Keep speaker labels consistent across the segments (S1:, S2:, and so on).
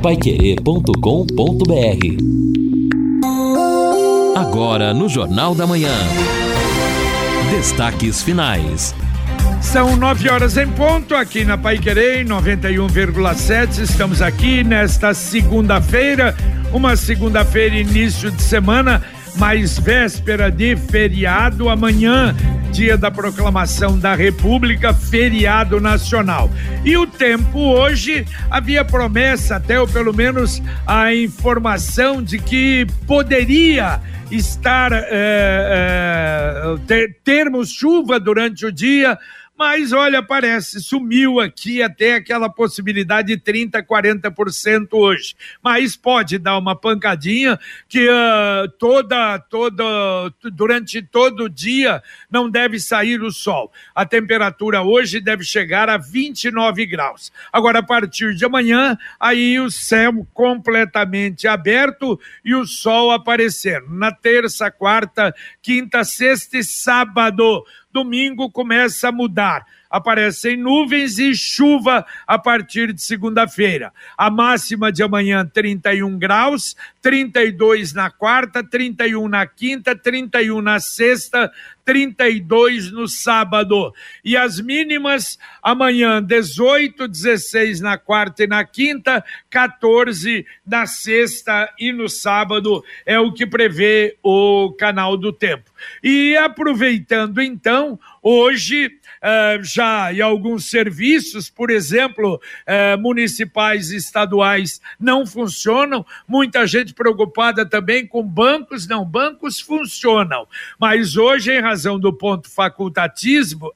S1: paiquerê.com.br Agora no Jornal da Manhã. Destaques finais.
S2: São nove horas em ponto aqui na Pai Querer 91,7. Estamos aqui nesta segunda-feira, uma segunda-feira, início de semana, mais véspera de feriado. Amanhã, dia da proclamação da República, feriado nacional. E o tempo hoje havia promessa, até ou pelo menos a informação de que poderia estar é, é, ter, termos chuva durante o dia mas olha, parece, sumiu aqui até aquela possibilidade de 30%, 40% hoje. Mas pode dar uma pancadinha que uh, toda, toda, durante todo o dia não deve sair o sol. A temperatura hoje deve chegar a 29 graus. Agora, a partir de amanhã, aí o céu completamente aberto e o sol aparecendo. Na terça, quarta, quinta, sexta e sábado domingo começa a mudar. Aparecem nuvens e chuva a partir de segunda-feira. A máxima de amanhã, 31 graus, 32 na quarta, 31 na quinta, 31 na sexta, 32 no sábado. E as mínimas amanhã 18, 16 na quarta e na quinta, 14 na sexta e no sábado. É o que prevê o canal do tempo. E aproveitando então, hoje Uh, já em alguns serviços, por exemplo, uh, municipais e estaduais, não funcionam. Muita gente preocupada também com bancos, não, bancos funcionam. Mas hoje, em razão do ponto facultativo,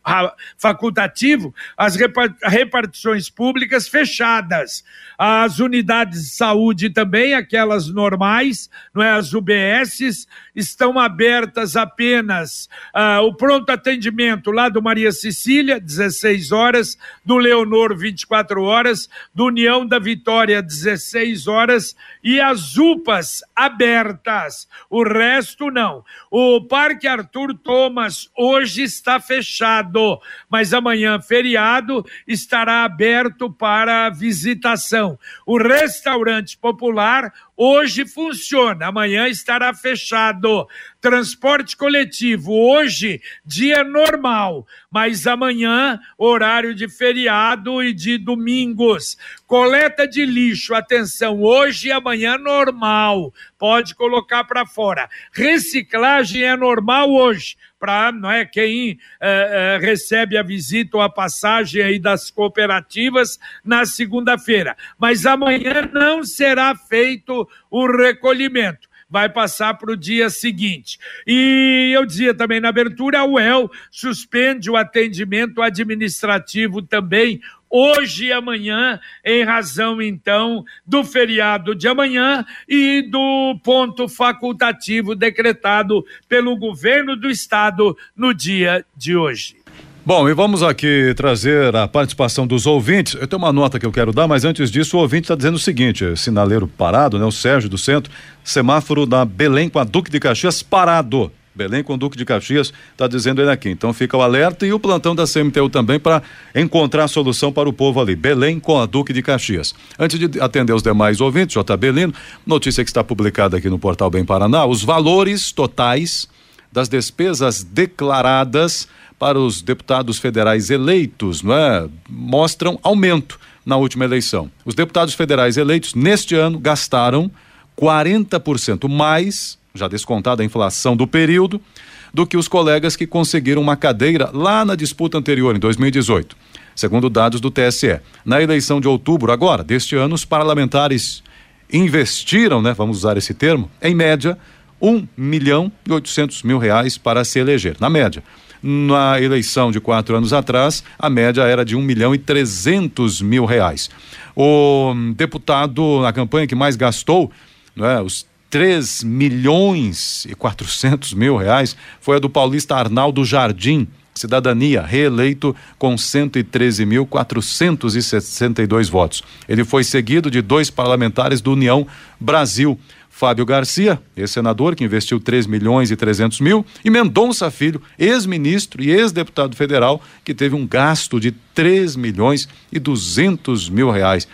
S2: facultativo as repartições públicas fechadas. As unidades de saúde também, aquelas normais, não é? as UBSs, estão abertas apenas. Uh, o pronto atendimento lá do Maria Cecília, 16 horas, do Leonor, 24 horas, do União da Vitória, 16 horas, e as UPAs abertas. O resto não. O Parque Arthur Thomas hoje está fechado, mas amanhã, feriado, estará aberto para visitação. O restaurante popular hoje funciona, amanhã estará fechado. Transporte coletivo, hoje, dia normal, mas amanhã, horário de feriado e de domingos. Coleta de lixo, atenção, hoje e amanhã normal, pode colocar para fora. Reciclagem é normal hoje, para não é quem é, é, recebe a visita ou a passagem aí das cooperativas na segunda-feira. Mas amanhã não será feito o recolhimento vai passar para o dia seguinte. E eu dizia também na abertura, a UEL suspende o atendimento administrativo também hoje e amanhã, em razão então do feriado de amanhã e do ponto facultativo decretado pelo governo do estado no dia de hoje.
S3: Bom, e vamos aqui trazer a participação dos ouvintes. Eu tenho uma nota que eu quero dar, mas antes disso, o ouvinte está dizendo o seguinte: sinaleiro parado, né? O Sérgio do Centro, semáforo da Belém com a Duque de Caxias parado. Belém com o Duque de Caxias, está dizendo ele aqui. Então fica o alerta e o plantão da CMTU também para encontrar solução para o povo ali. Belém com a Duque de Caxias. Antes de atender os demais ouvintes, J. Belino, notícia que está publicada aqui no portal Bem Paraná, os valores totais das despesas declaradas para os deputados federais eleitos, não é? Mostram aumento na última eleição. Os deputados federais eleitos neste ano gastaram 40% mais já descontada a inflação do período, do que os colegas que conseguiram uma cadeira lá na disputa anterior, em 2018. Segundo dados do TSE. Na eleição de outubro, agora, deste ano, os parlamentares investiram, né, vamos usar esse termo, em média, um milhão e oitocentos mil reais para se eleger, na média. Na eleição de quatro anos atrás, a média era de um milhão e trezentos mil reais. O deputado na campanha que mais gastou, é, os 3 milhões e 400 mil reais foi a do paulista Arnaldo Jardim, Cidadania, reeleito com 113.462 votos. Ele foi seguido de dois parlamentares do União Brasil. Fábio Garcia, ex-senador, que investiu 3 milhões e 300 mil, e Mendonça Filho, ex-ministro e ex-deputado federal, que teve um gasto de 3 milhões e 200 mil reais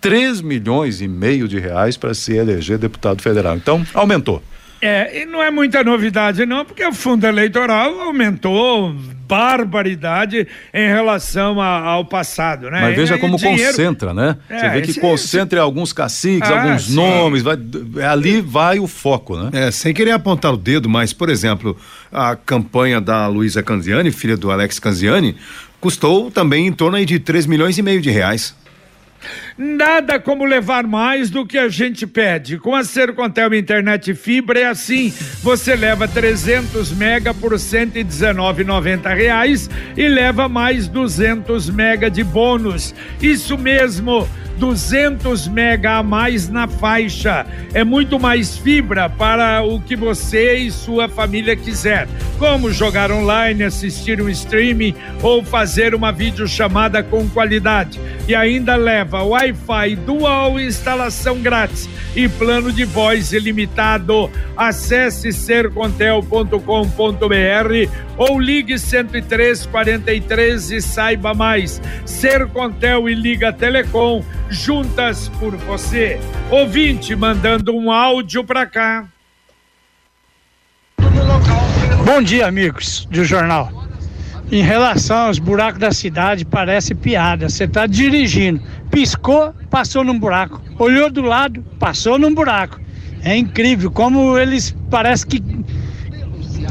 S3: 3 milhões e meio de reais para se eleger deputado federal. Então, aumentou.
S2: É, e não é muita novidade não, porque o fundo eleitoral aumentou barbaridade em relação a, ao passado, né?
S3: Mas veja como dinheiro... concentra, né? É, Você vê que esse, concentra esse... alguns caciques, ah, alguns sim. nomes, vai, ali vai o foco, né?
S4: É, sem querer apontar o dedo, mas, por exemplo, a campanha da Luísa Canziani, filha do Alex Canziani, custou também em torno de 3 milhões e meio de reais.
S2: Nada como levar mais do que a gente pede. Com a Sercontel Internet Fibra é assim. Você leva 300 mega por 119,90 reais e leva mais 200 mega de bônus. Isso mesmo. 200 mega a mais na faixa. É muito mais fibra para o que você e sua família quiser, como jogar online, assistir um streaming ou fazer uma videochamada com qualidade. E ainda leva Wi-Fi dual instalação grátis e plano de voz ilimitado. Acesse sercontel.com.br ou ligue 10343 e saiba mais. Sercontel e Liga Telecom juntas por você. Ouvinte mandando um áudio para cá.
S5: Bom dia, amigos do jornal. Em relação aos buracos da cidade, parece piada. Você está dirigindo, piscou, passou num buraco. Olhou do lado, passou num buraco. É incrível como eles parece que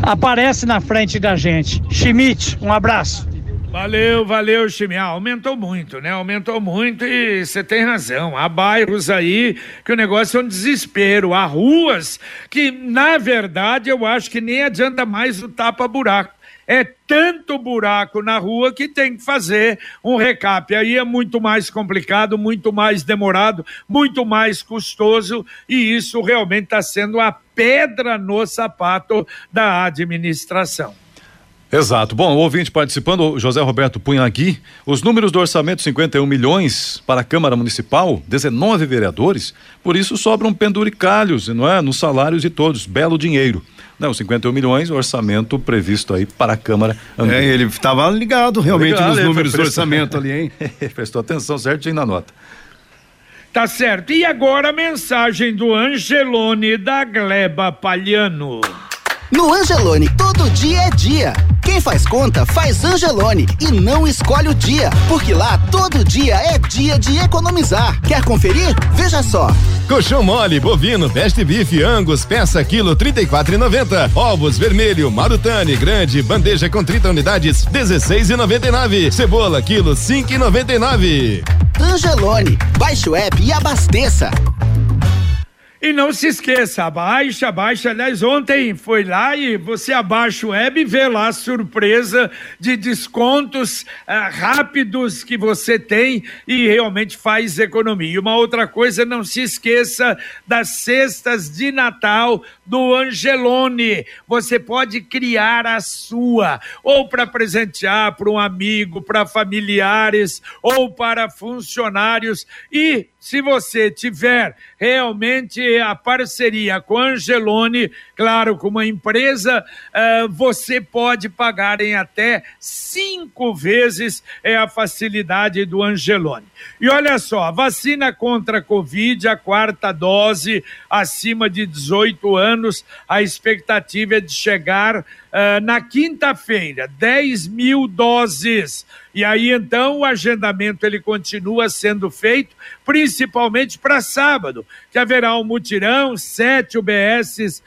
S5: aparece na frente da gente. Schmidt, um abraço.
S2: Valeu, valeu, Chimé. Ah, aumentou muito, né? Aumentou muito e você tem razão. Há bairros aí que o negócio é um desespero. Há ruas que, na verdade, eu acho que nem adianta mais o tapa-buraco. É tanto buraco na rua que tem que fazer um recap. Aí é muito mais complicado, muito mais demorado, muito mais custoso e isso realmente está sendo a pedra no sapato da administração.
S3: Exato. Bom, o ouvinte participando, José Roberto Punhagui, os números do orçamento 51 milhões para a Câmara Municipal, 19 vereadores, por isso sobram penduricalhos, não é? Nos salários de todos, belo dinheiro. Não, 51 milhões, orçamento previsto aí para a Câmara.
S4: É, ele estava ligado realmente ligado, nos números do orçamento ali, hein?
S3: Prestou atenção certinho na nota.
S2: Tá certo. E agora a mensagem do Angelone da Gleba Palhano.
S6: No Angelone, todo dia é dia. Quem faz conta, faz Angelone e não escolhe o dia, porque lá todo dia é dia de economizar. Quer conferir? Veja só.
S7: Colchão mole, bovino, best beef, angus, peça quilo 34,90. Ovos vermelho, marutane, grande, bandeja com 30 unidades 16,99. Cebola quilo 5,99.
S6: Angelone, baixe o app e abasteça.
S2: E não se esqueça, abaixa, abaixa. Aliás, ontem foi lá e você abaixa o web e vê lá a surpresa de descontos uh, rápidos que você tem e realmente faz economia. E uma outra coisa, não se esqueça das cestas de Natal do Angelone. Você pode criar a sua, ou para presentear para um amigo, para familiares, ou para funcionários. E se você tiver realmente a parceria com Angelone, claro, com uma empresa, uh, você pode pagar em até cinco vezes é a facilidade do Angelone. E olha só, vacina contra a Covid, a quarta dose, acima de 18 anos, a expectativa é de chegar Uh, na quinta-feira, 10 mil doses. E aí então o agendamento ele continua sendo feito, principalmente para sábado, que haverá um mutirão, sete UBSs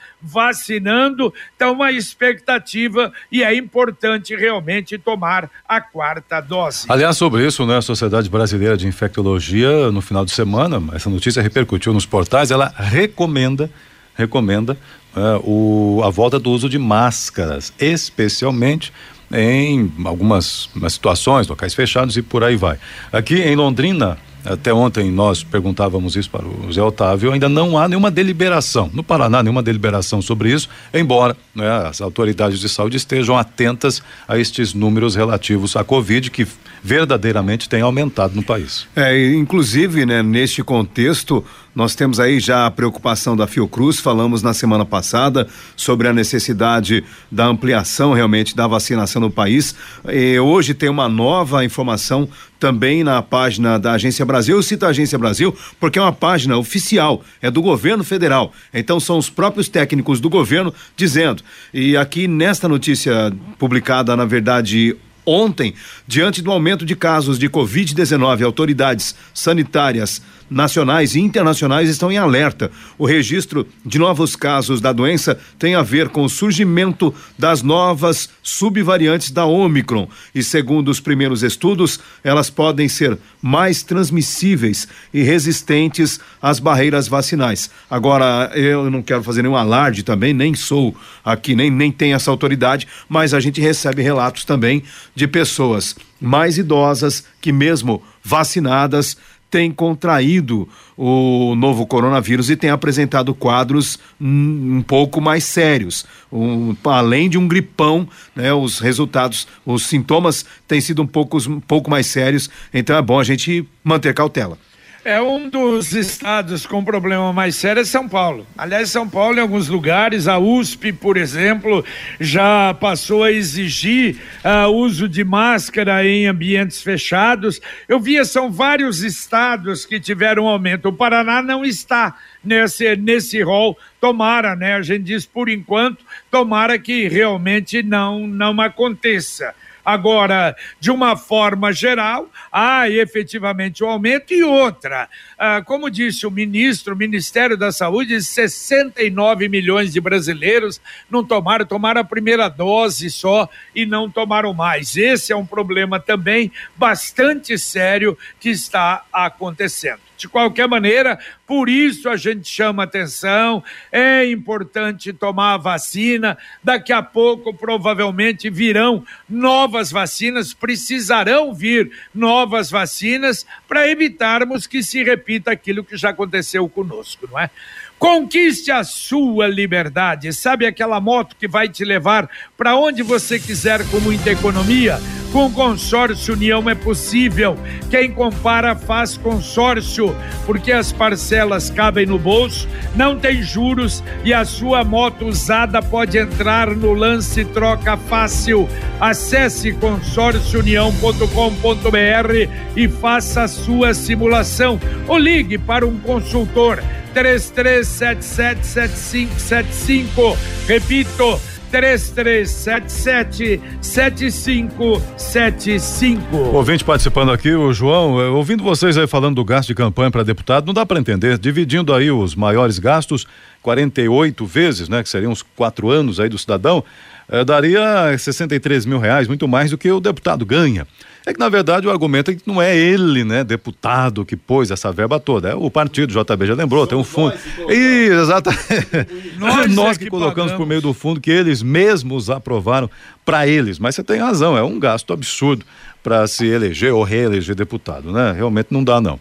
S2: vacinando. Então, uma expectativa e é importante realmente tomar a quarta dose.
S3: Aliás, sobre isso, né, a Sociedade Brasileira de Infectologia, no final de semana, essa notícia repercutiu nos portais, ela recomenda recomenda é, o, a volta do uso de máscaras, especialmente em algumas situações, locais fechados e por aí vai. Aqui em Londrina, até ontem nós perguntávamos isso para o Zé Otávio, ainda não há nenhuma deliberação, no Paraná, nenhuma deliberação sobre isso, embora né, as autoridades de saúde estejam atentas a estes números relativos à Covid, que verdadeiramente tem aumentado no país.
S4: É, inclusive, né, neste contexto, nós temos aí já a preocupação da Fiocruz, falamos na semana passada sobre a necessidade da ampliação realmente da vacinação no país. E hoje tem uma nova informação também na página da Agência Brasil. Eu cito a Agência Brasil porque é uma página oficial, é do governo federal. Então são os próprios técnicos do governo dizendo. E aqui nesta notícia publicada, na verdade, ontem, diante do aumento de casos de Covid-19, autoridades sanitárias nacionais e internacionais estão em alerta. O registro de novos casos da doença tem a ver com o surgimento das novas subvariantes da Omicron. E segundo os primeiros estudos, elas podem ser mais transmissíveis e resistentes às barreiras vacinais. Agora, eu não quero fazer nenhum alarde também, nem sou aqui, nem, nem tenho essa autoridade, mas a gente recebe relatos também de pessoas mais idosas que, mesmo vacinadas, tem contraído o novo coronavírus e tem apresentado quadros um, pouco mais sérios. Um, além de um gripão, né, os resultados, os sintomas têm sido um pouco, um pouco mais sérios, então é bom a gente manter cautela.
S2: É um dos estados com problema mais sério é São Paulo. Aliás, São Paulo, em alguns lugares, a USP, por exemplo, já passou a exigir uh, uso de máscara em ambientes fechados. Eu via, são vários estados que tiveram aumento. O Paraná não está nesse, nesse rol. Tomara, né? A gente diz por enquanto, tomara que realmente não, não aconteça. Agora, de uma forma geral, há efetivamente o um aumento e outra. Ah, como disse o ministro, o Ministério da Saúde, 69 milhões de brasileiros não tomaram, tomaram a primeira dose só e não tomaram mais. Esse é um problema também bastante sério que está acontecendo. De qualquer maneira, por isso a gente chama atenção, é importante tomar a vacina. Daqui a pouco, provavelmente, virão novas vacinas, precisarão vir novas vacinas para evitarmos que se repita aquilo que já aconteceu conosco, não é? Conquiste a sua liberdade. Sabe aquela moto que vai te levar para onde você quiser com muita economia? Com consórcio União é possível. Quem compara faz consórcio, porque as parcelas cabem no bolso, não tem juros e a sua moto usada pode entrar no lance troca fácil. Acesse consórciounião.com.br e faça a sua simulação ou ligue para um consultor 33777575. Repito, 3377-7575.
S3: Ouvinte participando aqui, o João, eh, ouvindo vocês aí falando do gasto de campanha para deputado, não dá para entender. Dividindo aí os maiores gastos, 48 vezes, né? Que seriam uns quatro anos aí do cidadão, eh, daria 63 mil reais, muito mais do que o deputado ganha. É que, na verdade, o argumento é que não é ele, né, deputado, que pôs essa verba toda. É o partido, o JB já lembrou, tem um fundo. Exatamente. Nós, nós que, que colocamos pagamos. por meio do fundo que eles mesmos aprovaram para eles. Mas você tem razão, é um gasto absurdo para se eleger ou reeleger deputado, né? Realmente não dá, não.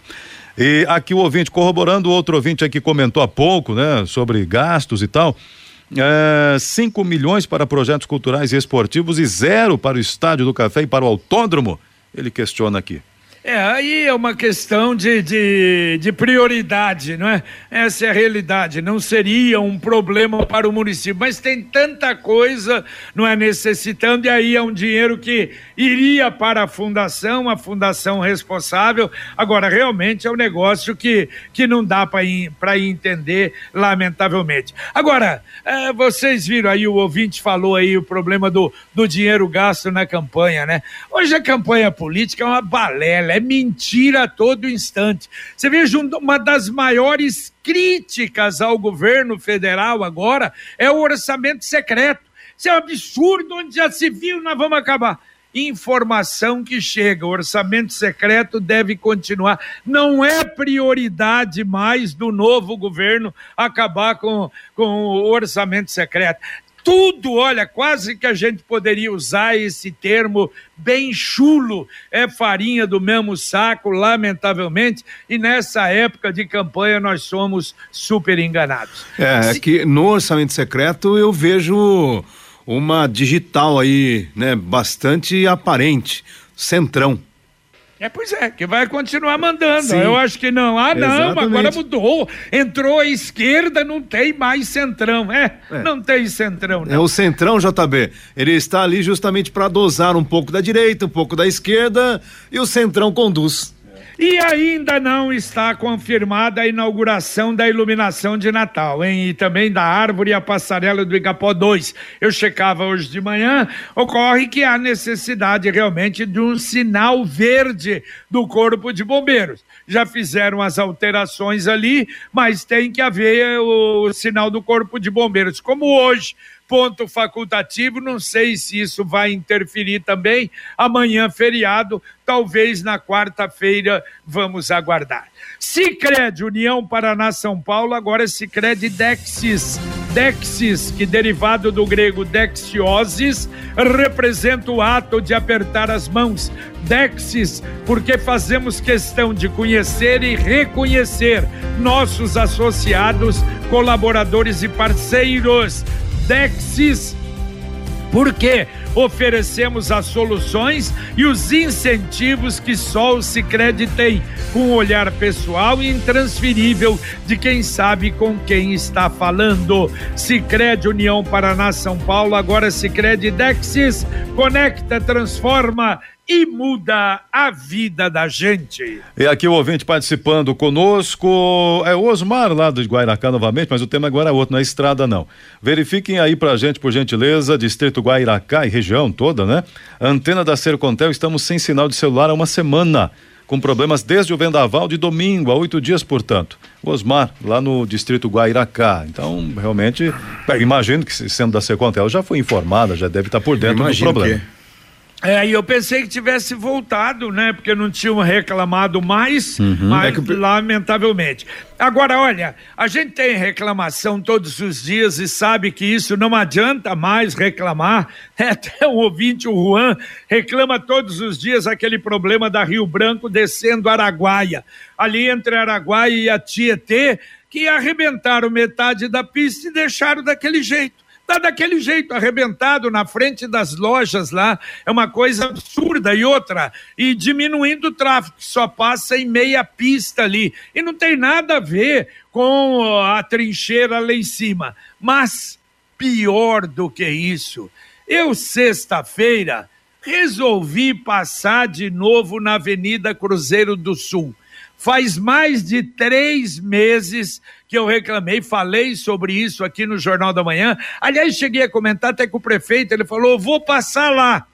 S3: E aqui o ouvinte, corroborando, o outro ouvinte aqui comentou há pouco, né, sobre gastos e tal. 5 é, milhões para projetos culturais e esportivos e zero para o Estádio do Café e para o Autódromo ele questiona aqui.
S2: É, aí é uma questão de, de, de, prioridade, não é? Essa é a realidade. Não seria um problema para o município, mas tem tanta coisa, não é? Necessitando, e aí é um dinheiro que iria para a fundação, a fundação responsável. Agora, realmente é um negócio que, que não dá para entender, lamentavelmente. Agora, é, vocês viram aí, o ouvinte falou aí o problema do, do dinheiro gasto na campanha, né? Hoje a campanha política é uma balela é mentira a todo instante. Você veja, uma das maiores críticas ao governo federal agora é o orçamento secreto. Isso é um absurdo, onde já se viu, nós vamos acabar informação que chega. O orçamento secreto deve continuar. Não é prioridade mais do novo governo acabar com, com o orçamento secreto tudo, olha, quase que a gente poderia usar esse termo bem chulo, é farinha do mesmo saco, lamentavelmente, e nessa época de campanha nós somos super enganados.
S4: É, é Se... que no orçamento secreto eu vejo uma digital aí, né, bastante aparente, centrão.
S2: É, pois é, que vai continuar mandando.
S4: Sim.
S2: Eu acho que não. Ah, não,
S4: Exatamente.
S2: agora mudou. Entrou a esquerda, não tem mais centrão. É,
S4: É.
S2: não tem centrão,
S4: É
S2: não.
S4: o Centrão, JB. Ele está ali justamente para dosar um pouco da direita, um pouco da esquerda e o Centrão conduz.
S2: E ainda não está confirmada a inauguração da iluminação de Natal, hein? E também da árvore e a passarela do Igapó 2. Eu checava hoje de manhã, ocorre que há necessidade realmente de um sinal verde do Corpo de Bombeiros. Já fizeram as alterações ali, mas tem que haver o sinal do Corpo de Bombeiros. Como hoje, ponto facultativo, não sei se isso vai interferir também. Amanhã, feriado, talvez na quarta-feira, vamos aguardar. Sicredi União Paraná São Paulo, agora Sicredi Dexis. Dexis, que derivado do grego dexiosis, representa o ato de apertar as mãos. Dexis, porque fazemos questão de conhecer e reconhecer nossos associados, colaboradores e parceiros. Dexis, porque oferecemos as soluções e os incentivos que só o Sicredi tem, com um olhar pessoal e intransferível de quem sabe com quem está falando. Sicredi União Paraná São Paulo, agora Sicredi Dexis, conecta, transforma e muda a vida da gente.
S3: E aqui o ouvinte participando conosco é o Osmar lá de Guairacá novamente, mas o tema agora é outro, não é estrada não. Verifiquem aí pra gente, por gentileza, distrito Guairacá e região toda, né? Antena da Sercontel, estamos sem sinal de celular há uma semana. Com problemas desde o vendaval de domingo, há oito dias, portanto. Osmar, lá no distrito Guairacá. Então, realmente, imagino que sendo da Sercontel já foi informada, já deve estar por dentro do problema.
S4: que-
S2: É, e eu pensei que tivesse voltado, né? Porque não tinham reclamado mais, mas
S4: É que
S2: lamentavelmente. Agora, olha, a gente tem reclamação todos os dias e sabe que isso não adianta mais reclamar. né? Até um ouvinte, o Juan, reclama todos os dias aquele problema da Rio Branco descendo Araguaia. Ali entre Araguaia e a Tietê, que arrebentaram metade da pista e deixaram daquele jeito. Tá daquele jeito, arrebentado na frente das lojas lá. É uma coisa absurda. E outra, e diminuindo o tráfego, só passa em meia pista ali. E não tem nada a ver com a trincheira lá em cima. Mas, pior do que isso, eu, sexta-feira, resolvi passar de novo na Avenida Cruzeiro do Sul. Faz mais de três meses que eu reclamei, falei sobre isso aqui no Jornal da Manhã. Aliás, cheguei a comentar até com o prefeito, ele falou: vou passar lá.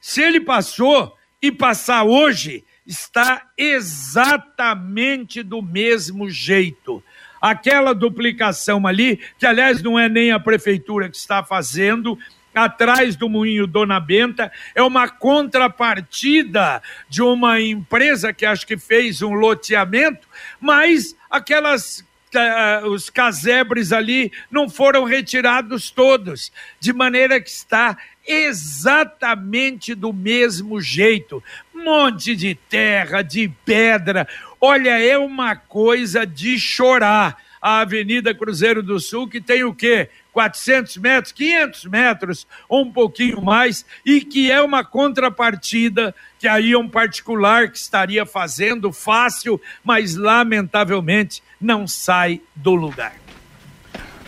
S2: Se ele passou e passar hoje, está exatamente do mesmo jeito. Aquela duplicação ali, que aliás não é nem a prefeitura que está fazendo, atrás do Moinho Dona Benta, é uma contrapartida de uma empresa que acho que fez um loteamento, mas aquelas ah, os casebres ali não foram retirados todos, de maneira que está exatamente do mesmo jeito. Monte de terra, de pedra. Olha, é uma coisa de chorar. A Avenida Cruzeiro do Sul, que tem o quê? 400 metros, 500 metros, ou um pouquinho mais, e que é uma contrapartida que aí um particular que estaria fazendo fácil, mas lamentavelmente não sai do lugar.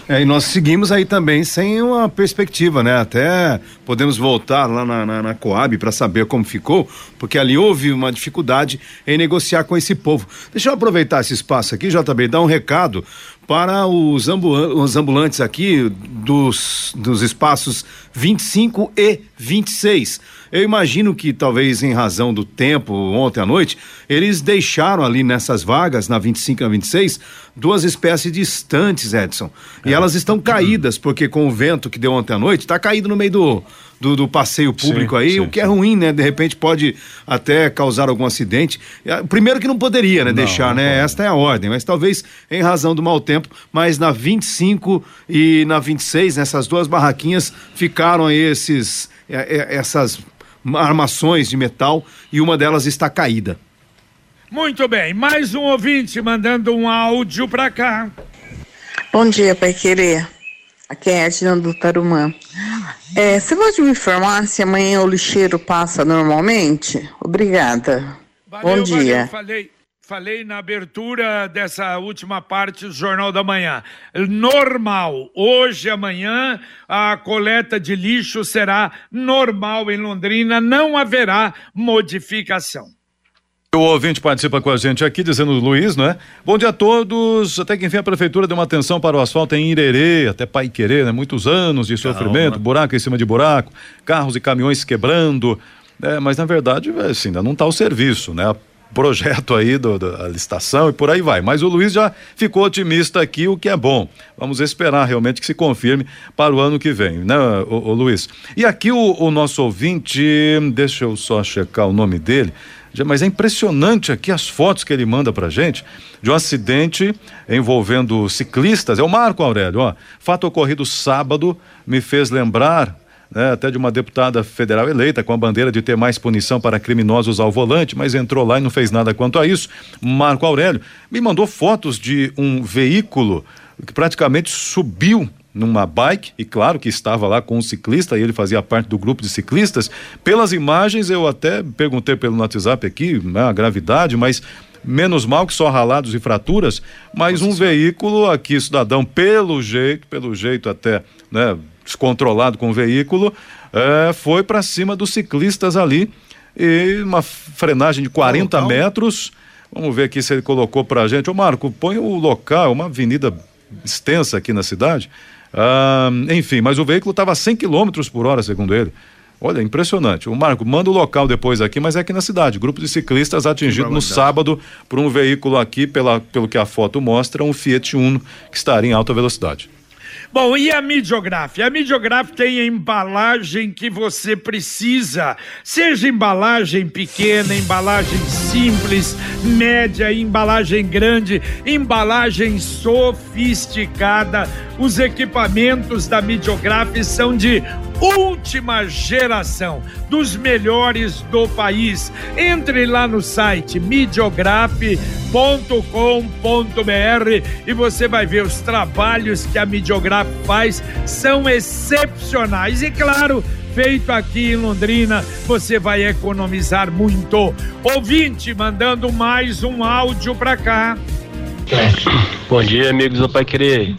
S4: É, e nós seguimos aí também sem uma perspectiva, né? Até podemos voltar lá na, na, na Coab para saber como ficou, porque ali houve uma dificuldade em negociar com esse povo. Deixa eu aproveitar esse espaço aqui, JB, dar um recado para os, ambulan- os ambulantes aqui dos, dos espaços 25 e 26. Eu imagino que talvez em razão do tempo ontem à noite, eles deixaram ali nessas vagas, na 25 e na 26, duas espécies distantes, Edson. E elas estão caídas, porque com o vento que deu ontem à noite, está caído no meio do, do, do passeio público
S3: Sim,
S4: aí,
S3: sim,
S4: o que é ruim, né? De repente pode até causar algum acidente. É, Primeiro que não poderia, né? deixar,
S3: não
S4: né?
S3: pode.
S4: Esta é a ordem, mas talvez em razão do mau tempo, mas na 25 e na 26, nessas duas barraquinhas, ficaram aí esses, é, é, essas armações de metal e uma delas está caída.
S2: Muito bem, mais um ouvinte mandando um áudio para cá.
S8: Bom dia, Pai Querer. Aqui é a Edna do Tarumã. É, você pode me informar se amanhã o lixeiro passa normalmente? Obrigada. Bom dia.
S2: falei, falei na abertura dessa última parte do Jornal da Manhã. Normal. Hoje, amanhã, a coleta de lixo será normal em Londrina, não haverá modificação.
S3: O ouvinte participa com a gente aqui, dizendo Luiz, não é? Bom dia a todos. Até que enfim a prefeitura deu uma atenção para o asfalto em Irerê, até Pai Querer, né? Muitos anos de sofrimento,
S4: Calma.
S3: buraco em cima de buraco, carros e caminhões quebrando. É, mas na verdade, é, assim, ainda não está o serviço, né? Projeto aí do, da licitação e por aí vai. Mas o Luiz já ficou otimista aqui, o que é bom. Vamos esperar realmente que se confirme para o ano que vem, né, o, Luiz? E aqui o, o nosso ouvinte, deixa eu só checar o nome dele. Mas é impressionante aqui as fotos que ele manda pra gente de um acidente envolvendo ciclistas. É o Marco Aurélio, ó. Fato ocorrido sábado me fez lembrar né, até de uma deputada federal eleita com a bandeira de ter mais punição para criminosos ao volante, mas entrou lá e não fez nada quanto a isso. Marco Aurélio me mandou fotos de um veículo que praticamente subiu numa bike, e claro que estava lá com um ciclista, e ele fazia parte do grupo de ciclistas. Pelas imagens, eu até perguntei pelo WhatsApp aqui, né, a gravidade, mas menos mal que só ralados e fraturas, mas um veículo aqui, cidadão, pelo jeito, pelo jeito até, né, descontrolado com o veículo, eh, foi para cima dos ciclistas ali, e uma frenagem de 40
S4: local?
S3: metros. Vamos ver aqui se ele colocou pra gente. Ô Marco, põe o local, uma avenida extensa aqui na cidade. Ah, enfim, mas o veículo estava a 100 km por hora, segundo ele. Olha, impressionante. O Marco, manda o local depois aqui, mas é aqui na cidade. Grupo de ciclistas atingido no sábado por um veículo aqui, pela, pelo que a foto mostra, um Fiat Uno que estaria em alta velocidade.
S2: Bom, e a Midiograf? A Midiograf tem a embalagem que você precisa, seja embalagem pequena, embalagem simples, média, embalagem grande, embalagem sofisticada. Os equipamentos da Midiograf são de última geração, dos melhores do país. Entre lá no site midiograf.com.br e você vai ver os trabalhos que a Midiograf faz, são excepcionais. E claro, feito aqui em Londrina, você vai economizar muito. Ouvinte, mandando mais um áudio para cá.
S9: Bom dia, amigos do Pai Querer.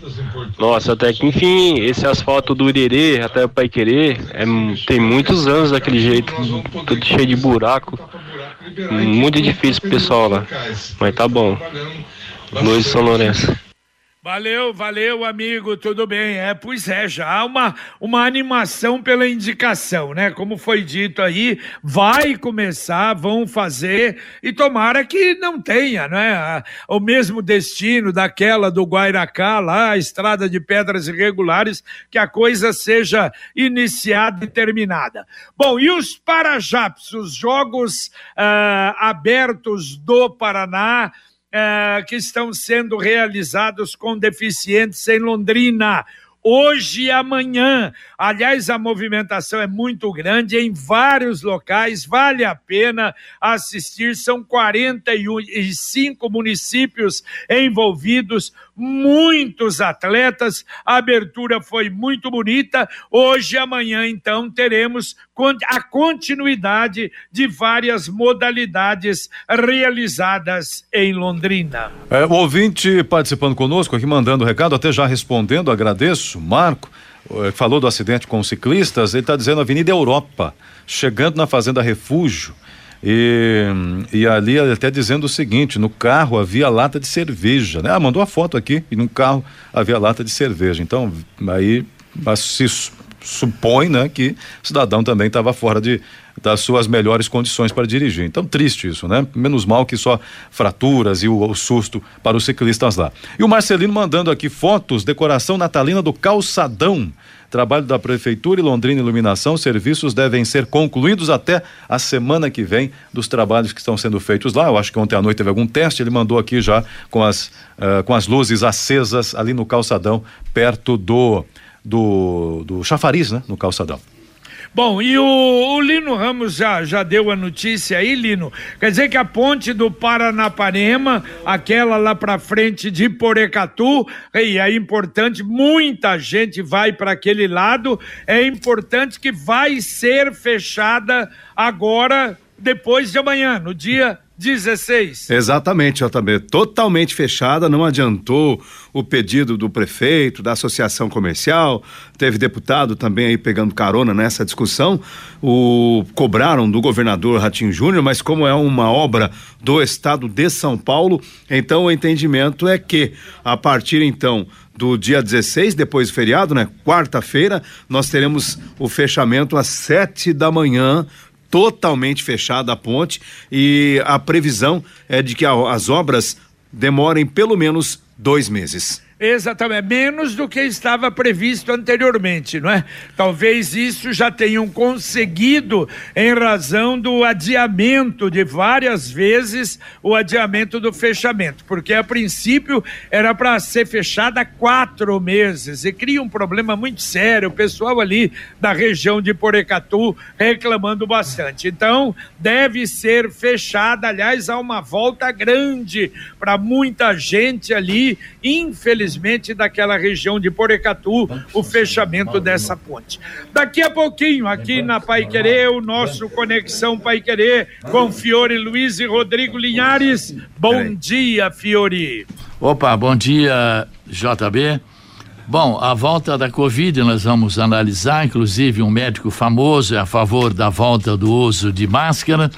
S9: Nossa, até que enfim, esse asfalto do Irerê até o Pai Querer é, tem muitos anos daquele jeito, tudo cheio de buraco. Muito difícil pro pessoal lá. Mas tá bom. Luiz São Lourenço.
S2: Valeu, valeu, amigo, tudo bem. É, pois é, já uma, uma animação pela indicação, né? Como foi dito aí, vai começar, vão fazer, e tomara que não tenha, né? O mesmo destino daquela do Guairacá, lá, a estrada de pedras irregulares, que a coisa seja iniciada e terminada. Bom, e os Parajaps, os Jogos ah, Abertos do Paraná, eh, que estão sendo realizados com deficientes em Londrina. Hoje e amanhã. Aliás, a movimentação é muito grande em vários locais, vale a pena assistir. São 45 municípios envolvidos, muitos atletas. A abertura foi muito bonita. Hoje e amanhã, então, teremos a continuidade de várias modalidades realizadas em Londrina.
S3: É, o ouvinte participando conosco aqui, mandando recado, até já respondendo, agradeço. Marco eh, falou do acidente com ciclistas, ele está dizendo Avenida Europa, chegando na Fazenda Refúgio. E, e ali até dizendo o seguinte: no carro havia lata de cerveja, né? Ah, mandou a foto aqui, e no carro havia lata de cerveja. Então, aí se su- supõe, né, que o cidadão também estava fora de das suas melhores condições para dirigir. Então, triste isso, né? Menos mal que só fraturas e o, o susto para os ciclistas lá. E o Marcelino mandando aqui fotos, decoração natalina do calçadão. Trabalho da Prefeitura e Londrina Iluminação, serviços devem ser concluídos até a semana que vem dos trabalhos que estão sendo feitos lá. Eu acho que ontem à noite teve algum teste, ele mandou aqui já com as, ah, com as luzes acesas ali no calçadão, perto do, do, do chafariz, né? No calçadão.
S2: Bom, e o, o Lino Ramos já, já deu a notícia aí, Lino. Quer dizer que a ponte do Paranapanema, aquela lá para frente de Porecatu, e é importante, muita gente vai para aquele lado. É importante que vai ser fechada agora, depois de amanhã, no dia 16.
S4: Exatamente, JB. Totalmente fechada, não adiantou o pedido do prefeito, da associação comercial, teve deputado também aí pegando carona nessa discussão. O cobraram do governador Ratinho Júnior, mas como é uma obra do estado de São Paulo, então o entendimento é que a partir então do dia 16, depois do feriado, né? Quarta-feira, nós teremos o fechamento às sete da manhã totalmente fechada a ponte e a previsão é de que as obras demorem pelo menos dois meses.
S2: Exatamente, menos do que estava previsto anteriormente, não é? Talvez isso já tenham conseguido em razão do adiamento de várias vezes o adiamento do fechamento, porque a princípio era para ser fechada quatro meses e cria um problema muito sério. O pessoal ali da região de Porecatu reclamando bastante. Então, deve ser fechada. Aliás, há uma volta grande para muita gente ali, infelizmente infelizmente, daquela região de Porecatu, o fechamento dessa ponte. Daqui a pouquinho, aqui na Pai Querer, o nosso Conexão Pai Querer com Fiore Luiz e Rodrigo Linhares. Bom dia, Fiore.
S10: Opa, bom dia, JB. Bom, a volta da Covid nós vamos analisar, inclusive um médico famoso é a favor da volta do uso de máscara.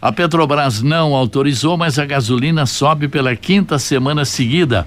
S10: A Petrobras não autorizou, mas a gasolina sobe pela quinta semana seguida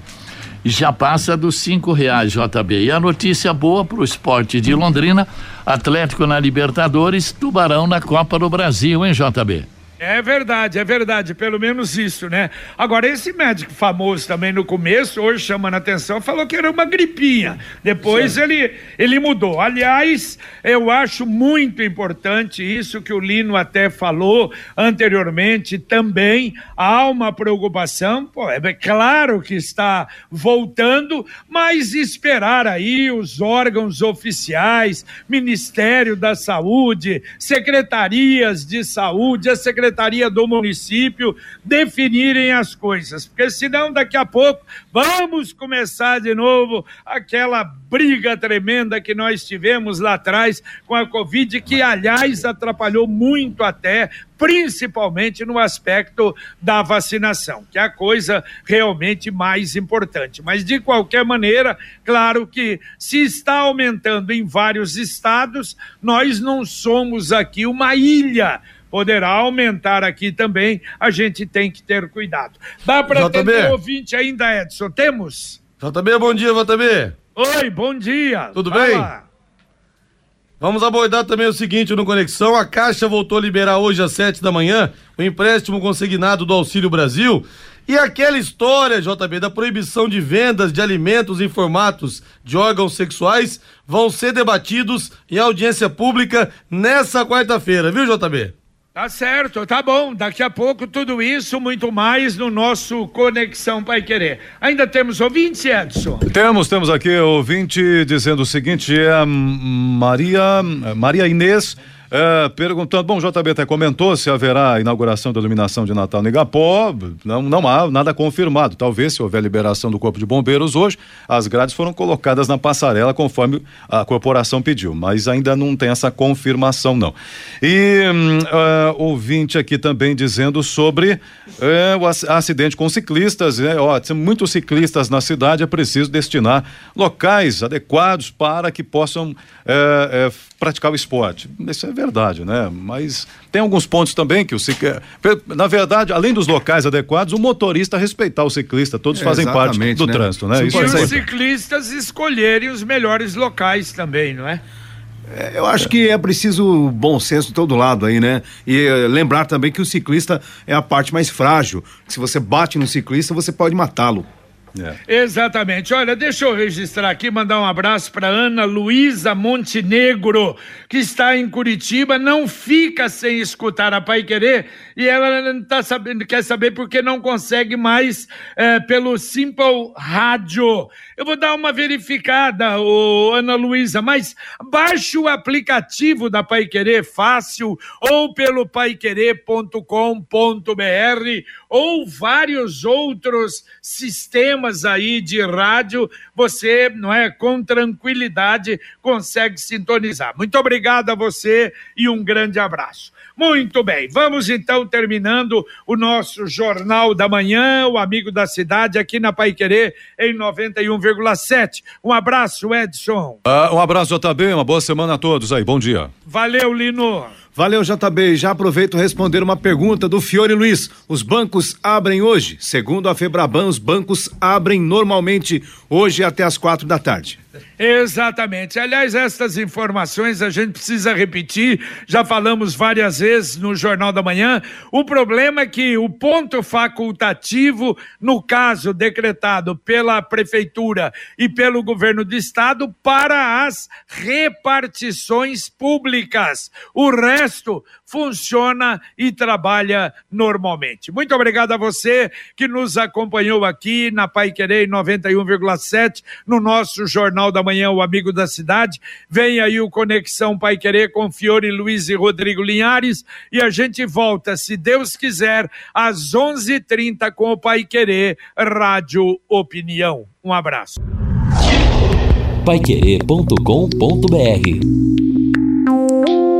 S10: já passa dos cinco reais, JB. E a notícia boa para o esporte de Londrina, Atlético na Libertadores, Tubarão na Copa do Brasil, hein, JB?
S2: É verdade, é verdade, pelo menos isso, né? Agora, esse médico famoso também no começo, hoje chamando a atenção, falou que era uma gripinha. Depois ele, ele mudou. Aliás, eu acho muito importante isso que o Lino até falou anteriormente também. Há uma preocupação, pô, é claro que está voltando, mas esperar aí os órgãos oficiais, Ministério da Saúde, secretarias de saúde, a Secretaria secretaria do município definirem as coisas, porque senão daqui a pouco vamos começar de novo aquela briga tremenda que nós tivemos lá atrás com a Covid, que aliás atrapalhou muito até, principalmente no aspecto da vacinação, que é a coisa realmente mais importante. Mas de qualquer maneira, claro que se está aumentando em vários estados, nós não somos aqui uma ilha poderá aumentar aqui também, a gente tem que ter cuidado. Dá para ter ouvinte ainda, Edson? Temos?
S11: JB, bom dia, JB.
S2: Oi, bom dia.
S11: Tudo bem? Vamos abordar também o seguinte no Conexão. A Caixa voltou a liberar hoje às sete da manhã o empréstimo consignado do Auxílio Brasil. E aquela história, JB, da proibição de vendas de alimentos em formatos de órgãos sexuais vão ser debatidos em audiência pública nessa quarta-feira, viu, JB?
S2: Tá certo, tá bom. Daqui a pouco tudo isso, muito mais no nosso Conexão Pai Querer. Ainda temos ouvinte, Edson?
S3: Temos, temos aqui ouvinte dizendo o seguinte, é Maria, Maria Inês é, perguntando, bom, o JB até comentou se haverá inauguração da iluminação de Natal no Igapó, não, não há nada confirmado. Talvez, se houver liberação do Corpo de Bombeiros hoje, as grades foram colocadas na passarela conforme a corporação pediu, mas ainda não tem essa confirmação, não. E uh, ouvinte aqui também dizendo sobre uh, o acidente com ciclistas, né? Ó, muitos ciclistas na cidade, é preciso destinar locais adequados para que possam uh, praticar o esporte. Isso é verdade, né? Mas tem alguns pontos também que o ciclista. Na verdade, além dos locais adequados, o motorista respeitar o ciclista, todos é, fazem parte do né? trânsito, né?
S2: Isso e os ciclistas escolherem os melhores locais também, não é?
S4: é eu acho que é preciso bom senso de todo lado aí, né? E eh, lembrar também que o ciclista é a parte mais frágil. Se você bate no ciclista, você pode matá-lo.
S2: É. Exatamente. Olha, deixa eu registrar aqui, mandar um abraço para Ana Luísa Montenegro, que está em Curitiba, não fica sem escutar a Pai Querer e ela tá sabendo, quer saber porque não consegue mais é, pelo Simple Rádio. Eu vou dar uma verificada, ô, Ana Luísa, mas baixe o aplicativo da Pai Querer fácil ou pelo paiquerer.com.br ou vários outros sistemas aí de rádio, você, não é, com tranquilidade consegue sintonizar. Muito obrigado a você e um grande abraço. Muito bem, vamos então terminando o nosso Jornal da Manhã, o Amigo da Cidade, aqui na Pai Querer, em 91,7. Um abraço, Edson.
S3: Uh, um abraço, JB, uma boa semana a todos aí, bom dia.
S2: Valeu, Lino.
S4: Valeu, JB. Já aproveito responder uma pergunta do Fiore Luiz. Os bancos abrem hoje? Segundo a Febraban, os bancos abrem normalmente hoje até as quatro da tarde.
S2: Exatamente. Aliás, estas informações a gente precisa repetir, já falamos várias vezes no Jornal da Manhã. O problema é que o ponto facultativo, no caso decretado pela Prefeitura e pelo governo do Estado, para as repartições públicas. O resto funciona e trabalha normalmente. Muito obrigado a você que nos acompanhou aqui na Pai Querer 91,7 no nosso Jornal da Manhã, o Amigo da Cidade. Vem aí o Conexão Pai Querer com Fiore Luiz e Rodrigo Linhares e a gente volta, se Deus quiser, às 11:30 com o Pai Querer Rádio Opinião. Um abraço.
S1: Paiquerê.com.br